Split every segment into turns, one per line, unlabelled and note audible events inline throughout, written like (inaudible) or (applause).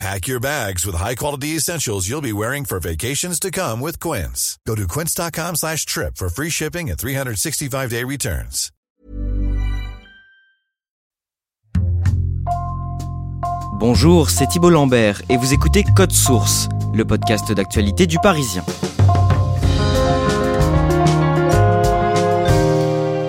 Pack your bags with high-quality essentials you'll be wearing for vacations to come with Quince. Go to quince.com slash trip for free shipping and 365-day returns.
Bonjour, c'est Thibault Lambert et vous écoutez Code Source, le podcast d'actualité du Parisien.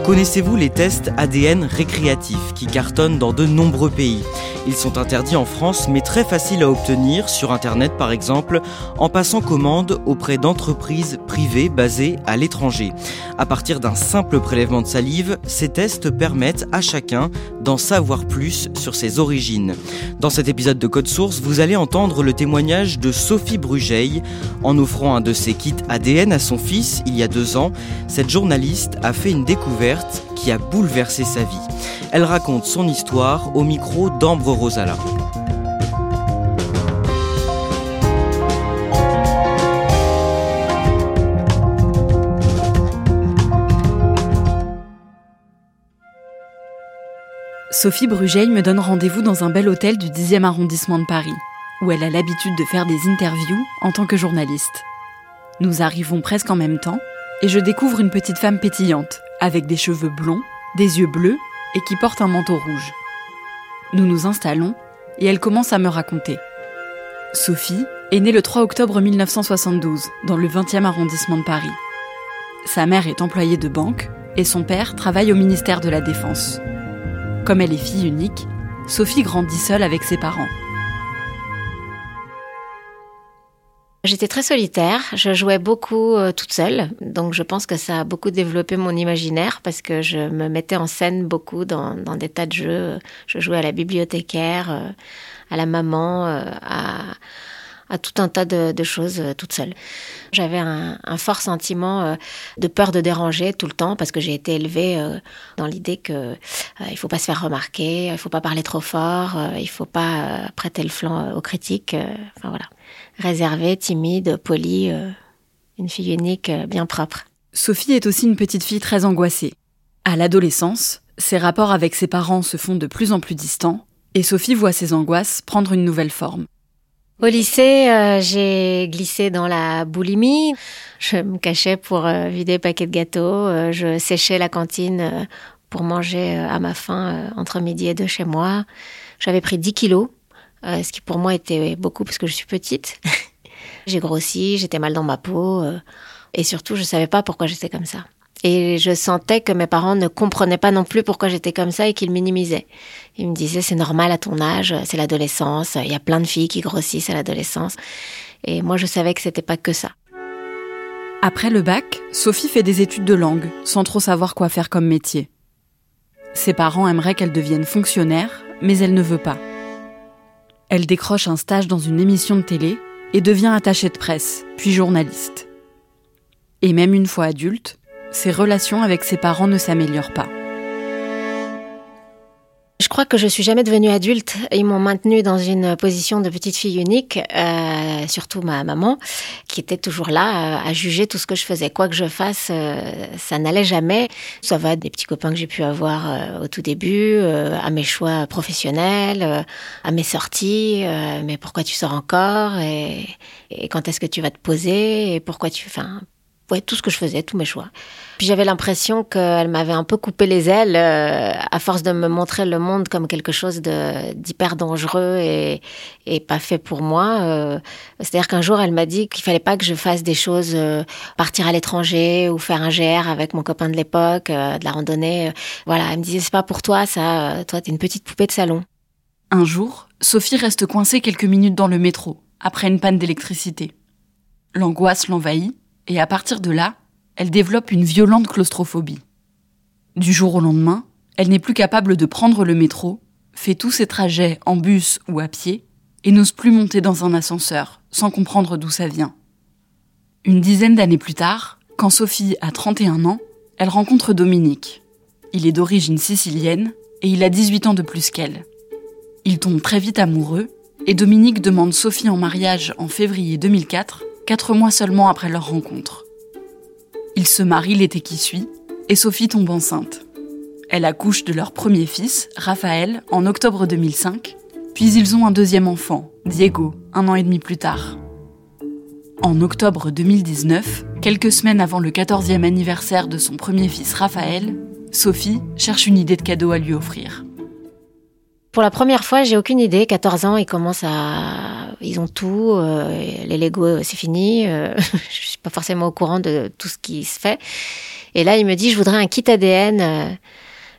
Connaissez-vous les tests ADN récréatifs qui cartonnent dans de nombreux pays? Ils sont interdits en France mais très faciles à obtenir sur Internet par exemple en passant commande auprès d'entreprises privées basées à l'étranger. À partir d'un simple prélèvement de salive, ces tests permettent à chacun d'en savoir plus sur ses origines. Dans cet épisode de Code Source, vous allez entendre le témoignage de Sophie Brugeil. En offrant un de ses kits ADN à son fils il y a deux ans, cette journaliste a fait une découverte qui a bouleversé sa vie. Elle raconte son histoire au micro d'Ambre Rosala.
Sophie Brugeil me donne rendez-vous dans un bel hôtel du 10e arrondissement de Paris, où elle a l'habitude de faire des interviews en tant que journaliste. Nous arrivons presque en même temps, et je découvre une petite femme pétillante, avec des cheveux blonds, des yeux bleus et qui porte un manteau rouge. Nous nous installons et elle commence à me raconter. Sophie est née le 3 octobre 1972 dans le 20e arrondissement de Paris. Sa mère est employée de banque et son père travaille au ministère de la Défense. Comme elle est fille unique, Sophie grandit seule avec ses parents.
J'étais très solitaire, je jouais beaucoup euh, toute seule, donc je pense que ça a beaucoup développé mon imaginaire parce que je me mettais en scène beaucoup dans, des tas de jeux. Je jouais à la bibliothécaire, euh, à la maman, euh, à, tout un tas de, choses toute seule. J'avais un, fort sentiment de peur de déranger tout le temps parce que j'ai été élevée dans l'idée que il faut pas se faire remarquer, il faut pas parler trop fort, il faut pas prêter le flanc aux critiques. enfin voilà réservée, timide, polie, euh, une fille unique, euh, bien propre.
Sophie est aussi une petite fille très angoissée. À l'adolescence, ses rapports avec ses parents se font de plus en plus distants, et Sophie voit ses angoisses prendre une nouvelle forme.
Au lycée, euh, j'ai glissé dans la boulimie. Je me cachais pour vider paquets de gâteaux. je séchais la cantine pour manger à ma faim entre midi et deux chez moi. J'avais pris 10 kilos euh, ce qui pour moi était beaucoup parce que je suis petite. (laughs) j'ai grossi, j'étais mal dans ma peau, euh, et surtout je savais pas pourquoi j'étais comme ça. Et je sentais que mes parents ne comprenaient pas non plus pourquoi j'étais comme ça et qu'ils minimisaient. Ils me disaient c'est normal à ton âge, c'est l'adolescence, il y a plein de filles qui grossissent à l'adolescence. Et moi je savais que c'était pas que ça.
Après le bac, Sophie fait des études de langue, sans trop savoir quoi faire comme métier. Ses parents aimeraient qu'elle devienne fonctionnaire, mais elle ne veut pas. Elle décroche un stage dans une émission de télé et devient attachée de presse, puis journaliste. Et même une fois adulte, ses relations avec ses parents ne s'améliorent pas.
Je crois que je suis jamais devenue adulte. Ils m'ont maintenue dans une position de petite fille unique, euh, surtout ma maman, qui était toujours là euh, à, juger tout ce que je faisais. Quoi que je fasse, euh, ça n'allait jamais. Ça va des petits copains que j'ai pu avoir au tout début, à mes choix professionnels, à mes sorties. mais pourquoi tu sors encore et, quand est-ce que tu vas te poser et pourquoi tu, enfin, ouais, tout ce que je faisais, tous mes choix. Puis j'avais l'impression qu'elle m'avait un peu coupé les ailes euh, à force de me montrer le monde comme quelque chose d'hyper dangereux et, pas fait pour moi. Euh, C'est-à-dire qu'un jour, elle m'a dit qu'il fallait pas que je fasse des choses, euh, partir à l'étranger ou faire un GR avec mon copain de l'époque, de la randonnée. Voilà, elle me disait c'est pas pour toi ça. Toi, t'es une petite poupée de salon.
Un jour, Sophie reste coincée quelques minutes dans le métro après une panne d'électricité. L'angoisse l'envahit et à partir de là, elle développe une violente claustrophobie. Du jour au lendemain, elle n'est plus capable de prendre le métro, fait tous ses trajets en bus ou à pied, et n'ose plus monter dans un ascenseur, sans comprendre d'où ça vient. Une dizaine d'années plus tard, quand Sophie a 31 ans, elle rencontre Dominique. Il est d'origine sicilienne et il a 18 ans de plus qu'elle. Ils tombent très vite amoureux et Dominique demande Sophie en mariage en février 2004, quatre mois seulement après leur rencontre. Ils se marient l'été qui suit et Sophie tombe enceinte. Elle accouche de leur premier fils, Raphaël, en octobre 2005, puis ils ont un deuxième enfant, Diego, un an et demi plus tard. En octobre 2019, quelques semaines avant le 14e anniversaire de son premier fils Raphaël, Sophie cherche une idée de cadeau à lui offrir.
Pour la première fois, j'ai aucune idée. 14 ans, ils commencent à, ils ont tout. Euh, les Lego, c'est fini. Euh, (laughs) je suis pas forcément au courant de tout ce qui se fait. Et là, il me dit, je voudrais un kit ADN.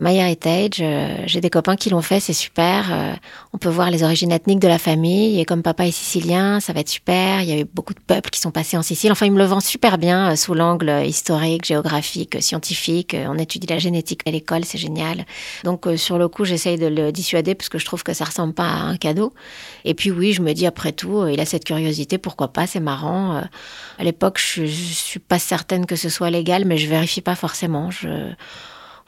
Euh, MyHeritage, euh, j'ai des copains qui l'ont fait, c'est super. Euh, on peut voir les origines ethniques de la famille. Et comme papa est sicilien, ça va être super. Il y a eu beaucoup de peuples qui sont passés en Sicile. Enfin, il me le vend super bien euh, sous l'angle historique, géographique, scientifique. On étudie la génétique à l'école, c'est génial. Donc, sur le coup, j'essaye de le dissuader parce que je trouve que ça ressemble pas à un cadeau. Et puis, oui, je me dis après tout, il a cette curiosité, pourquoi pas, c'est marrant. À l'époque, je, je suis pas certaine que ce soit légal, mais je vérifie pas forcément. Je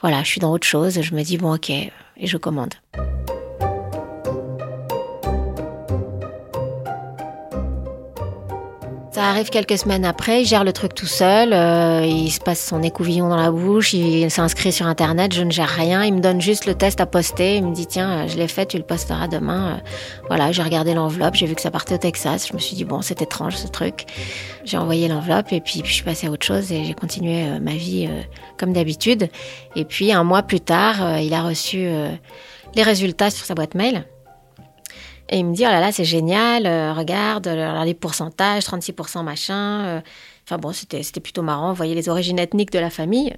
voilà, je suis dans autre chose, je me dis bon ok, et je commande. Ça arrive quelques semaines après, il gère le truc tout seul, euh, il se passe son écouvillon dans la bouche, il s'inscrit sur internet, je ne gère rien, il me donne juste le test à poster, il me dit tiens, je l'ai fait, tu le posteras demain. Euh, voilà, j'ai regardé l'enveloppe, j'ai vu que ça partait au Texas, je me suis dit bon, c'est étrange ce truc. J'ai envoyé l'enveloppe et puis, je suis passée à autre chose et j'ai continué euh, ma vie comme d'habitude. Et puis un mois plus tard, il a reçu les résultats sur sa boîte mail. Et il me dit, oh là là, c'est génial, euh, regarde, euh, les pourcentages, 36% machin. Euh. Enfin bon, c'était, plutôt marrant, vous voyez les origines ethniques de la famille.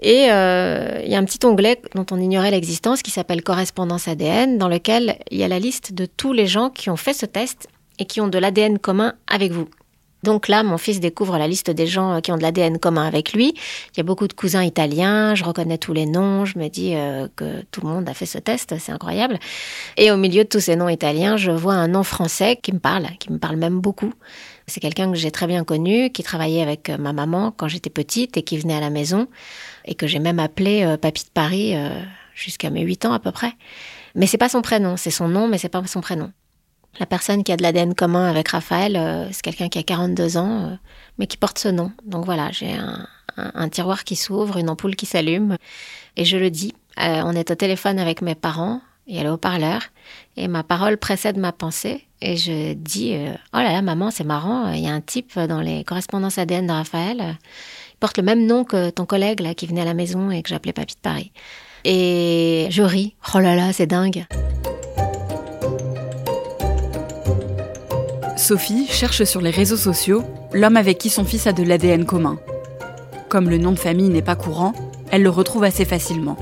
Et il y a un petit onglet dont on ignorait l'existence qui s'appelle Correspondance ADN, dans lequel il y a la liste de tous les gens qui ont fait ce test et qui ont de l'ADN commun avec vous. Donc là, mon fils découvre la liste des gens euh, qui ont de l'ADN commun avec lui. Il y a beaucoup de cousins italiens, je reconnais tous les noms, je me dis euh, que tout le monde a fait ce test, c'est incroyable. Et au milieu de tous ces noms italiens, je vois un nom français qui me parle, qui me parle même beaucoup. C'est quelqu'un que j'ai très bien connu, qui travaillait avec euh, ma maman quand j'étais petite et qui venait à la maison et que j'ai même appelé Papy de Paris jusqu'à mes 8 ans à peu près. Mais c'est pas son prénom, c'est son nom, mais c'est pas son prénom. La personne qui a de l'ADN commun avec Raphaël, euh, c'est quelqu'un qui a 42 ans, euh, mais qui porte ce nom. Donc voilà, j'ai un, tiroir qui s'ouvre, une ampoule qui s'allume, et je le dis. Euh, on est au téléphone avec mes parents, et elle est au parleur, et ma parole précède ma pensée, et je dis Oh là là, maman, c'est marrant, il y a un type dans les correspondances ADN de Raphaël, il porte le même nom que ton collègue là qui venait à la maison et que j'appelais Papy de Paris. Et je ris Oh là là, c'est dingue
Sophie cherche sur les réseaux sociaux l'homme avec qui son fils a de l'ADN commun. Comme le nom de famille n'est pas courant, elle le retrouve assez facilement.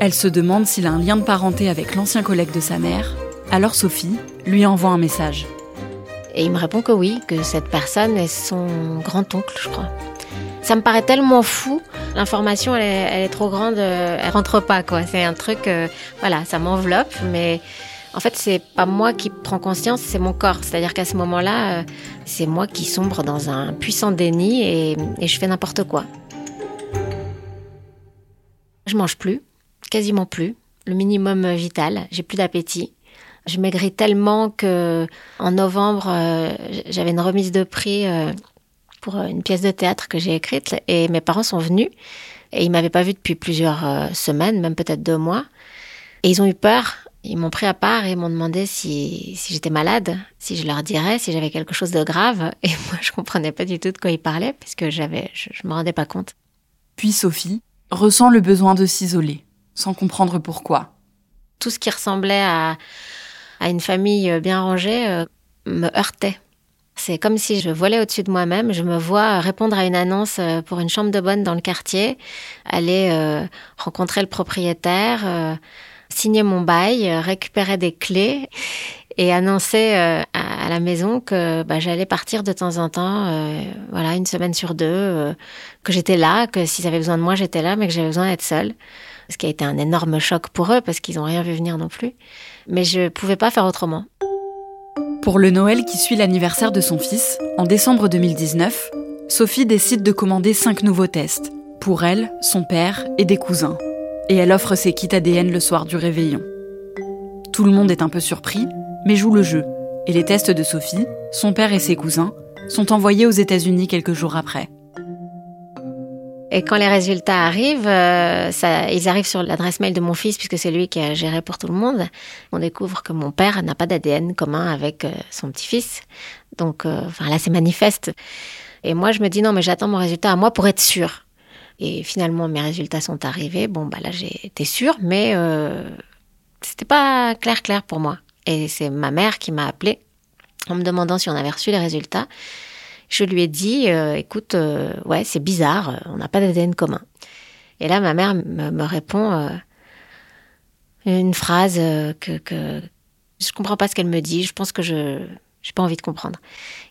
Elle se demande s'il a un lien de parenté avec l'ancien collègue de sa mère, alors Sophie lui envoie un message.
Et il me répond que oui, que cette personne est son grand-oncle, je crois. Ça me paraît tellement fou. L'information, elle, est, trop grande, euh, elle rentre pas, quoi. C'est un truc, euh, voilà, ça m'enveloppe, mais en fait, c'est pas moi qui prends conscience, c'est mon corps. C'est-à-dire qu'à ce moment-là, euh, c'est moi qui sombre dans un puissant déni et, je fais n'importe quoi. Je mange plus, quasiment plus, le minimum vital. J'ai plus d'appétit. Je maigris tellement que en novembre, euh, j'avais une remise de prix euh, pour une pièce de théâtre que j'ai écrite et mes parents sont venus et ils m'avaient pas vu depuis plusieurs semaines, même peut-être deux mois. Et ils ont eu peur ils m'ont pris à part et m'ont demandé si, si j'étais malade, si je leur dirais, si j'avais quelque chose de grave. (laughs) Et moi, je comprenais pas du tout de quoi ils parlaient, parce que j'avais, je, je me rendais pas compte.
Puis Sophie ressent le besoin de s'isoler, sans comprendre pourquoi.
Tout ce qui ressemblait à, à une famille bien rangée euh, me heurtait. C'est comme si je volais au-dessus de moi-même. Je me vois répondre à une annonce euh, pour une chambre de bonne dans le quartier, aller euh, rencontrer le propriétaire, signer mon bail, euh, récupérer des clés et annoncer euh, à la maison que bah, j'allais partir de temps en temps, euh, voilà, une semaine sur deux, que j'étais là, que s'ils avaient besoin de moi, j'étais là, mais que j'avais besoin d'être seule. Ce qui a été un énorme choc pour eux parce qu'ils n'ont rien vu venir non plus. Mais je ne pouvais pas faire autrement.
Pour le Noël qui suit l'anniversaire de son fils, en décembre 2019, Sophie décide de commander cinq nouveaux tests, pour elle, son père et des cousins. Et elle offre ses kits ADN le soir du réveillon. Tout le monde est un peu surpris, mais joue le jeu, et les tests de Sophie, son père et ses cousins, sont envoyés aux États-Unis quelques jours après.
Et quand les résultats arrivent, euh, ils arrivent sur l'adresse mail de mon fils, puisque c'est lui qui a géré pour tout le monde. On découvre que mon père n'a pas d'ADN commun avec euh, son petit-fils. Donc, euh, enfin là, c'est manifeste. Et moi, je me dis non, mais j'attends mon résultat à moi pour être sûre. Et finalement, mes résultats sont arrivés. Bon, bah là, j'ai été sûre, mais c'était pas clair, clair pour moi. Et c'est ma mère qui m'a appelée en me demandant si on avait reçu les résultats. Je lui ai dit, euh, écoute, euh, ouais, c'est bizarre, euh, on n'a pas d'ADN commun. Et là, ma mère me, répond une phrase que, que je comprends pas ce qu'elle me dit. Je pense que je n'ai pas envie de comprendre.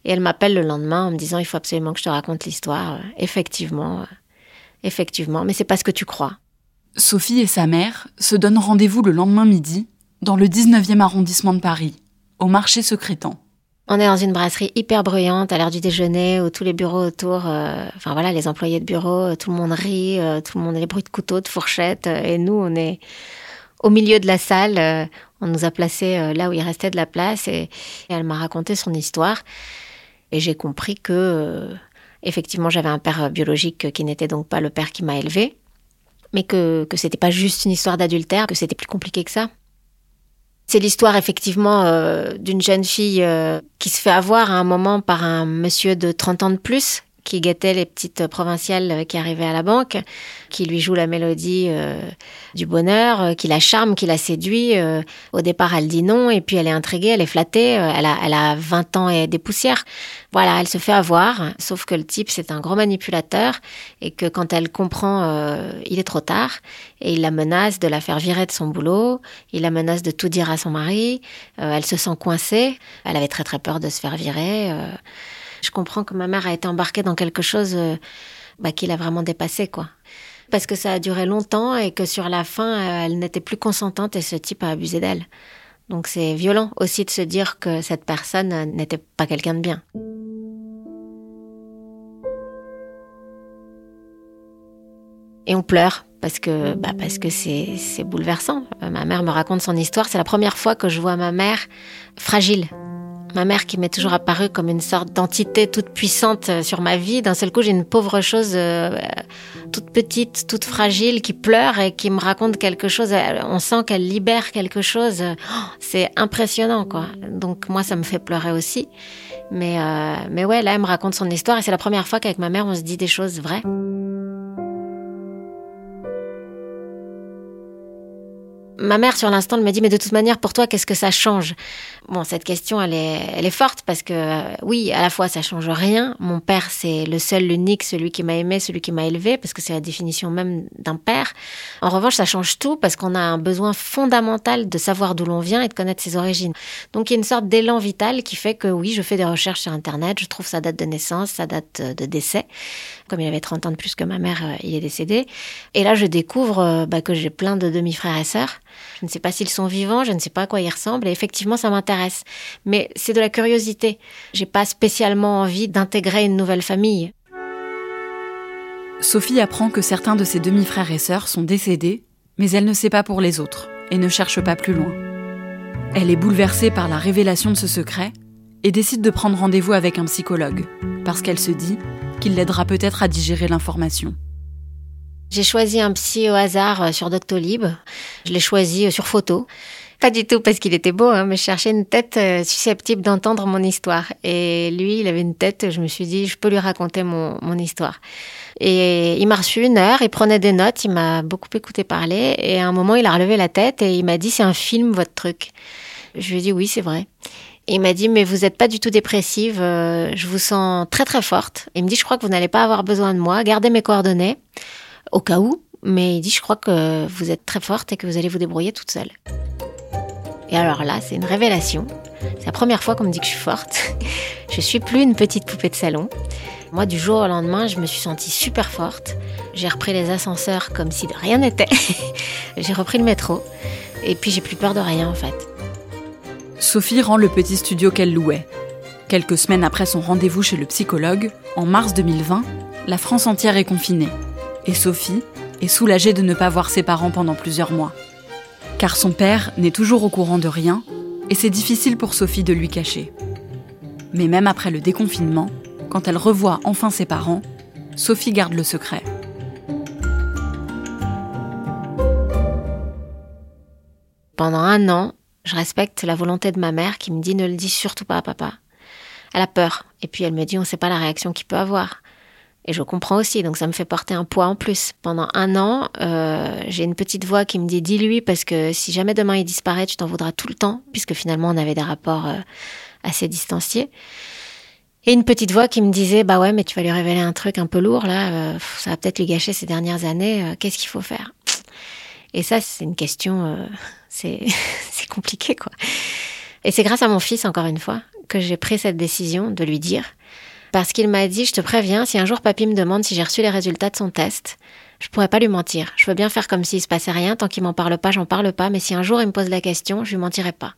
Et elle m'appelle le lendemain en me disant, il faut absolument que je te raconte l'histoire. Effectivement, effectivement, mais c'est pas ce que tu crois.
Sophie et sa mère se donnent rendez-vous le lendemain midi dans le 19e arrondissement de Paris, au marché secrétant.
On est dans une brasserie hyper bruyante à l'heure du déjeuner où tous les bureaux autour, euh, enfin voilà, les employés de bureau, euh, tout le monde rit, euh, tout le monde a les bruits de couteaux, de fourchettes, et nous on est au milieu de la salle. on nous a placés là où il restait de la place et, elle m'a raconté son histoire et j'ai compris que effectivement j'avais un père biologique qui n'était donc pas le père qui m'a élevé, mais que que c'était pas juste une histoire d'adultère, que c'était plus compliqué que ça. C'est l'histoire effectivement euh, d'une jeune fille euh, qui se fait avoir à un moment par un monsieur de 30 ans de plus qui guettait les petites provinciales qui arrivaient à la banque, qui lui joue la mélodie euh, du bonheur, euh, qui la charme, qui la séduit. Euh, au départ, elle dit non, et puis elle est intriguée, elle est flattée, elle, a, elle a 20 ans et des poussières. Voilà, elle se fait avoir, sauf que le type, c'est un gros manipulateur, et que quand elle comprend, il est trop tard, et il la menace de la faire virer de son boulot, il la menace de tout dire à son mari, elle se sent coincée, elle avait très très peur de se faire virer. Je comprends que ma mère a été embarquée dans quelque chose euh, bah, qui l'a vraiment dépassé, quoi. Parce que ça a duré longtemps et que sur la fin, euh, elle n'était plus consentante et ce type a abusé d'elle. Donc c'est violent aussi de se dire que cette personne n'était pas quelqu'un de bien. Et on pleure parce que bah parce que c'est bouleversant. Euh, ma mère me raconte son histoire. C'est la première fois que je vois ma mère fragile, Ma mère qui m'est toujours apparue comme une sorte d'entité toute puissante euh, sur ma vie. D'un seul coup, j'ai une pauvre chose euh, toute petite, toute fragile, qui pleure et qui me raconte quelque chose. On sent qu'elle libère quelque chose. Oh, c'est impressionnant, quoi. Donc moi, ça me fait pleurer aussi. Mais, euh, mais ouais, là, elle me raconte son histoire et c'est la première fois qu'avec ma mère, on se dit des choses vraies. Ma mère, sur l'instant, elle me dit, mais de toute manière, pour toi, qu'est-ce que ça change? Bon, cette question, elle est, elle est forte parce que, euh, oui, à la fois, ça change rien. Mon père, c'est le seul, l'unique, celui qui m'a aimé, celui qui m'a élevé, parce que c'est la définition même d'un père. En revanche, ça change tout parce qu'on a un besoin fondamental de savoir d'où l'on vient et de connaître ses origines. Donc, il y a une sorte d'élan vital qui fait que, oui, je fais des recherches sur Internet, je trouve sa date de naissance, sa date de décès. Comme il avait 30 ans de plus que ma mère, euh, il est décédé. Et là, je découvre euh, bah, que j'ai plein de demi-frères et sœurs. Je ne sais pas s'ils sont vivants, je ne sais pas à quoi ils ressemblent. Et effectivement, ça m'intéresse. Mais c'est de la curiosité. J'ai pas spécialement envie d'intégrer une nouvelle famille.
Sophie apprend que certains de ses demi-frères et sœurs sont décédés, mais elle ne sait pas pour les autres et ne cherche pas plus loin. Elle est bouleversée par la révélation de ce secret et décide de prendre rendez-vous avec un psychologue, parce qu'elle se dit qu'il l'aidera peut-être à digérer l'information.
J'ai choisi un psy au hasard euh, sur Doctolib. Je l'ai choisi euh, sur photo. Pas du tout parce qu'il était beau, hein, mais je cherchais une tête euh, susceptible d'entendre mon histoire. Et lui, il avait une tête, je me suis dit, je peux lui raconter mon, mon histoire. Et il m'a reçu une heure, il prenait des notes, il m'a beaucoup écouté parler. Et à un moment, il a relevé la tête et il m'a dit, c'est un film, votre truc. Je lui ai dit, oui, c'est vrai. Et il m'a dit, mais vous n'êtes pas du tout dépressive, je vous sens très très forte. il me dit, je crois que vous n'allez pas avoir besoin de moi, gardez mes coordonnées au cas où, mais il dit je crois que vous êtes très forte et que vous allez vous débrouiller toute seule. Et alors là, c'est une révélation. C'est la première fois qu'on me dit que je suis forte. (laughs) je suis plus une petite poupée de salon. Moi, du jour au lendemain, je me suis sentie super forte. J'ai repris les ascenseurs comme si de rien n'était. (laughs) j'ai repris le métro. Et puis, j'ai plus peur de rien, en fait.
Sophie rend le petit studio qu'elle louait. Quelques semaines après son rendez-vous chez le psychologue, en mars 2020, la France entière est confinée et Sophie, et soulagée de ne pas voir ses parents pendant plusieurs mois. Car son père n'est toujours au courant de rien, et c'est difficile pour Sophie de lui cacher. Mais même après le déconfinement, quand elle revoit enfin ses parents, Sophie garde le secret.
Pendant un an, je respecte la volonté de ma mère qui me dit ne le dis surtout pas à papa. Elle a peur. Et puis elle me dit on ne sait pas la réaction qu'il peut avoir. Et je comprends aussi, donc ça me fait porter un poids en plus. Pendant un an, euh, j'ai une petite voix qui me dit dis-lui parce que si jamais demain il disparaît, tu t'en voudras tout le temps, puisque finalement on avait des rapports euh, assez distanciés. Et une petite voix qui me disait bah ouais mais tu vas lui révéler un truc un peu lourd là, euh, ça va peut-être lui gâcher ces dernières années. Qu'est-ce qu'il faut faire? Et ça c'est une question, (laughs) c'est (laughs) c'est compliqué quoi. Et c'est grâce à mon fils encore une fois que j'ai pris cette décision de lui dire parce qu'il m'a dit, je te préviens, si un jour papy me demande si j'ai reçu les résultats de son test, je pourrais pas lui mentir. Je veux bien faire comme s'il se passait rien, tant qu'il m'en parle pas, j'en parle pas, mais si un jour il me pose la question, je lui mentirai pas.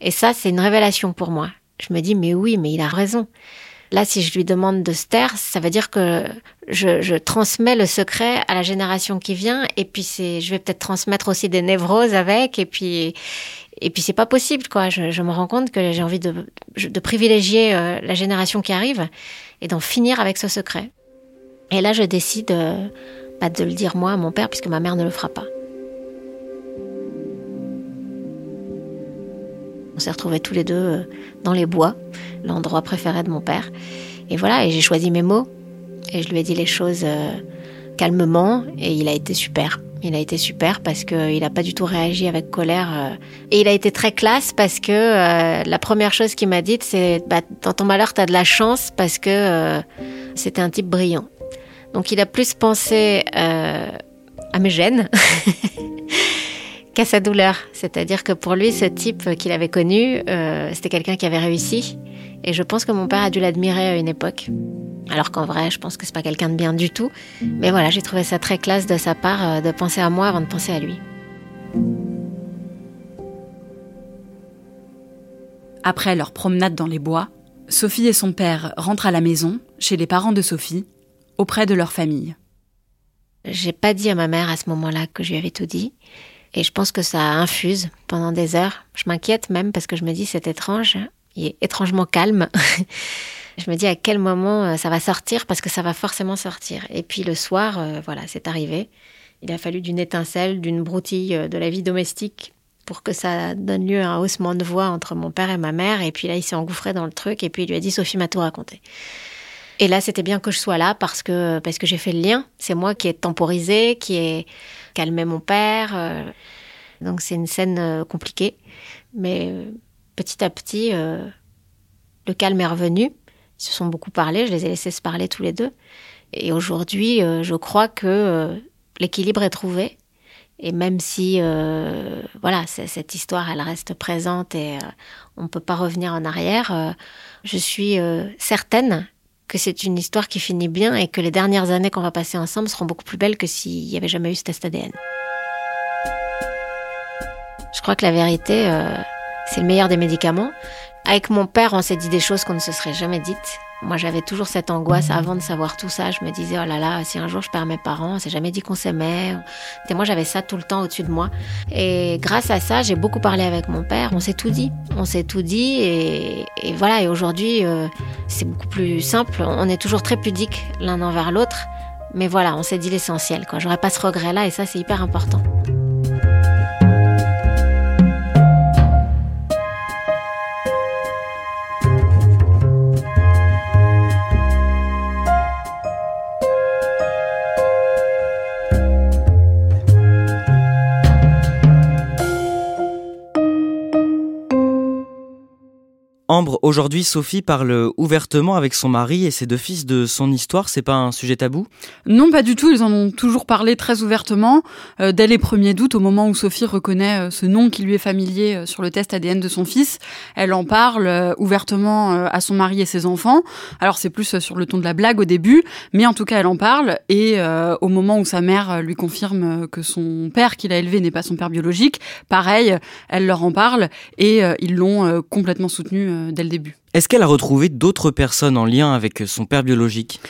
Et ça, c'est une révélation pour moi. Je me dis, mais oui, mais il a raison. Là, si je lui demande de se taire, ça veut dire que je, je transmets le secret à la génération qui vient, et puis c'est, je vais peut-être transmettre aussi des névroses avec, et puis, et puis c'est pas possible, quoi. Je, me rends compte que j'ai envie de, privilégier euh, la génération qui arrive et d'en finir avec ce secret. Et là, je décide euh, pas de le dire moi à mon père, puisque ma mère ne le fera pas. On s'est retrouvés tous les deux euh, dans les bois, l'endroit préféré de mon père. Et voilà, et j'ai choisi mes mots. Et je lui ai dit les choses calmement, et il a été super. Il a été super parce qu'il n'a pas du tout réagi avec colère. Euh. Et il a été très classe parce que euh, la première chose qu'il m'a dite, c'est bah, Dans ton malheur, tu as de la chance parce que euh, c'était un type brillant. Donc il a plus pensé à mes gènes (laughs) qu'à sa douleur. C'est-à-dire que pour lui, ce type qu'il avait connu, c'était quelqu'un qui avait réussi. Et je pense que mon père a dû l'admirer à une époque. Alors qu'en vrai, je pense que c'est pas quelqu'un de bien du tout. Mais voilà, j'ai trouvé ça très classe de sa part euh, de penser à moi avant de penser à lui.
Après leur promenade dans les bois, Sophie et son père rentrent à la maison, chez les parents de Sophie, auprès de leur famille.
J'ai pas dit à ma mère à ce moment-là que je lui avais tout dit. Et je pense que ça infuse pendant des heures. Je m'inquiète même parce que je me dis c'est étrange. Étrangement calme. (laughs) Je me dis à quel moment euh, ça va sortir parce que ça va forcément sortir. Et puis le soir, euh, voilà, c'est arrivé. Il a fallu d'une étincelle, d'une broutille euh, de la vie domestique pour que ça donne lieu à un haussement de voix entre mon père et ma mère. Et puis là, il s'est engouffré dans le truc et puis il lui a dit Sophie m'a tout raconté. Et là, c'était bien que je sois là parce que, parce que j'ai fait le lien. C'est moi qui ai temporisé, qui ai calmé mon père. Donc c'est une scène compliquée. Mais petit à petit, le calme est revenu. Ils se sont beaucoup parlé, je les ai laissés se parler tous les deux. Et aujourd'hui, euh, je crois que euh, l'équilibre est trouvé. Et même si, euh, voilà, cette histoire, elle reste présente et on ne peut pas revenir en arrière, je suis certaine que c'est une histoire qui finit bien et que les dernières années qu'on va passer ensemble seront beaucoup plus belles que s'il n'y avait jamais eu ce test ADN. Je crois que la vérité, c'est le meilleur des médicaments. Avec mon père, on s'est dit des choses qu'on ne se serait jamais dites. Moi, j'avais toujours cette angoisse avant de savoir tout ça. Je me disais, oh là là, si un jour je perds mes parents, on s'est jamais dit qu'on s'aimait. Et moi, j'avais ça tout le temps au-dessus de moi. Et grâce à ça, j'ai beaucoup parlé avec mon père. On s'est tout dit. On s'est tout dit. Et, voilà. Et aujourd'hui, euh, c'est beaucoup plus simple. On est toujours très pudiques l'un envers l'autre. Mais voilà, on s'est dit l'essentiel. Quoi. J'aurais pas ce regret-là. Et ça, c'est hyper important.
Aujourd'hui, Sophie parle ouvertement avec son mari et ses deux fils de son histoire. C'est pas un sujet tabou?
Non, pas du tout. Ils en ont toujours parlé très ouvertement. Euh, dès les premiers doutes, au moment où Sophie reconnaît euh, ce nom qui lui est familier euh, sur le test ADN de son fils, elle en parle ouvertement à son mari et ses enfants. Alors c'est plus sur le ton de la blague au début, mais en tout cas elle en parle. Et au moment où sa mère lui confirme que son père qu'il a élevé n'est pas son père biologique, pareil, elle leur en parle et ils l'ont complètement soutenu dès le
Est-ce qu'elle a retrouvé d'autres personnes en lien avec son père biologique?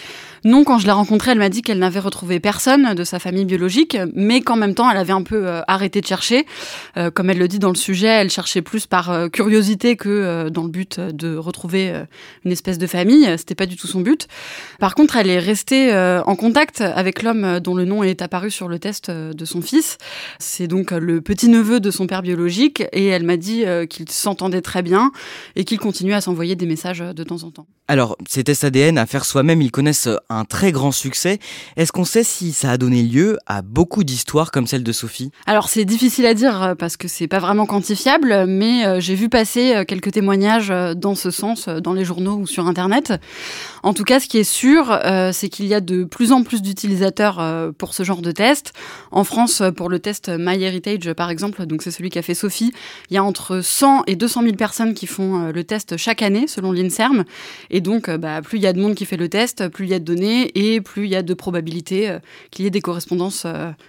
Non, quand je l'ai rencontrée, elle m'a dit qu'elle n'avait retrouvé personne de sa famille biologique, mais qu'en même temps, elle avait un peu euh, arrêté de chercher. Euh, comme elle le dit dans le sujet, elle cherchait plus par euh, curiosité que dans le but de retrouver une espèce de famille. C'était pas du tout son but. Par contre, elle est restée en contact avec l'homme dont le nom est apparu sur le test de son fils. C'est donc le petit-neveu de son père biologique, et elle m'a dit qu'ils s'entendaient très bien et qu'ils continuaient à s'envoyer des messages de temps en temps.
Alors, ces tests ADN à faire soi-même, ils connaissent un très grand succès. Est-ce qu'on sait si ça a donné lieu à beaucoup d'histoires comme celle de Sophie?
Alors, c'est difficile à dire euh, parce que c'est pas vraiment quantifiable, mais euh, j'ai vu passer euh, quelques témoignages dans ce sens dans les journaux ou sur Internet. En tout cas, ce qui est sûr, c'est qu'il y a de plus en plus d'utilisateurs pour ce genre de test. En France, pour le test MyHeritage, par exemple, donc c'est celui qu'a fait Sophie, il y a entre 100 et 200 000 personnes qui font le test chaque année, selon l'INSERM. Et donc, bah, plus il y a de monde qui fait le test, plus il y a de données et plus il y a de probabilités qu'il y ait des correspondances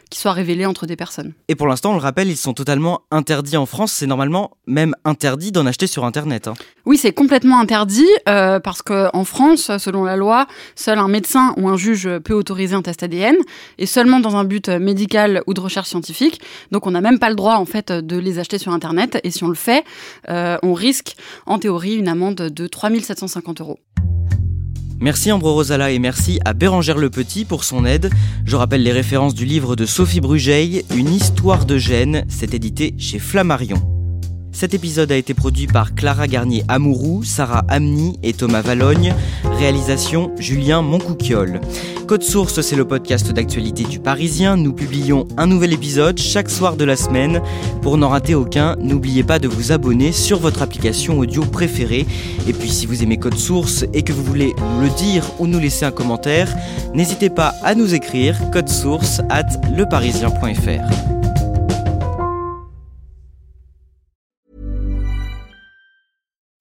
qui soient révélées entre des personnes.
Et pour l'instant, on le rappelle, ils sont totalement interdits en France. C'est normalement même interdit d'en acheter sur Internet. Hein.
Oui, c'est complètement interdit euh, parce qu'en France, selon la loi, seul un médecin ou un juge peut autoriser un test ADN et seulement dans un but médical ou de recherche scientifique. Donc on n'a même pas le droit en fait de les acheter sur Internet et si on le fait, euh, on risque en théorie une amende de 3750 euros.
Merci Ambro Rosala et merci à Bérangère Le Petit pour son aide. Je rappelle les références du livre de Sophie Brugeil, Une histoire de gènes, c'est édité chez Flammarion. Cet épisode a été produit par Clara Garnier Amourou, Sarah Amni et Thomas Valogne. Réalisation Julien Moncouquiole. Code Source, c'est le podcast d'actualité du Parisien. Nous publions un nouvel épisode chaque soir de la semaine. Pour n'en rater aucun, n'oubliez pas de vous abonner sur votre application audio préférée. Et puis si vous aimez Code Source et que vous voulez nous le dire ou nous laisser un commentaire, n'hésitez pas à nous écrire code source at leparisien.fr.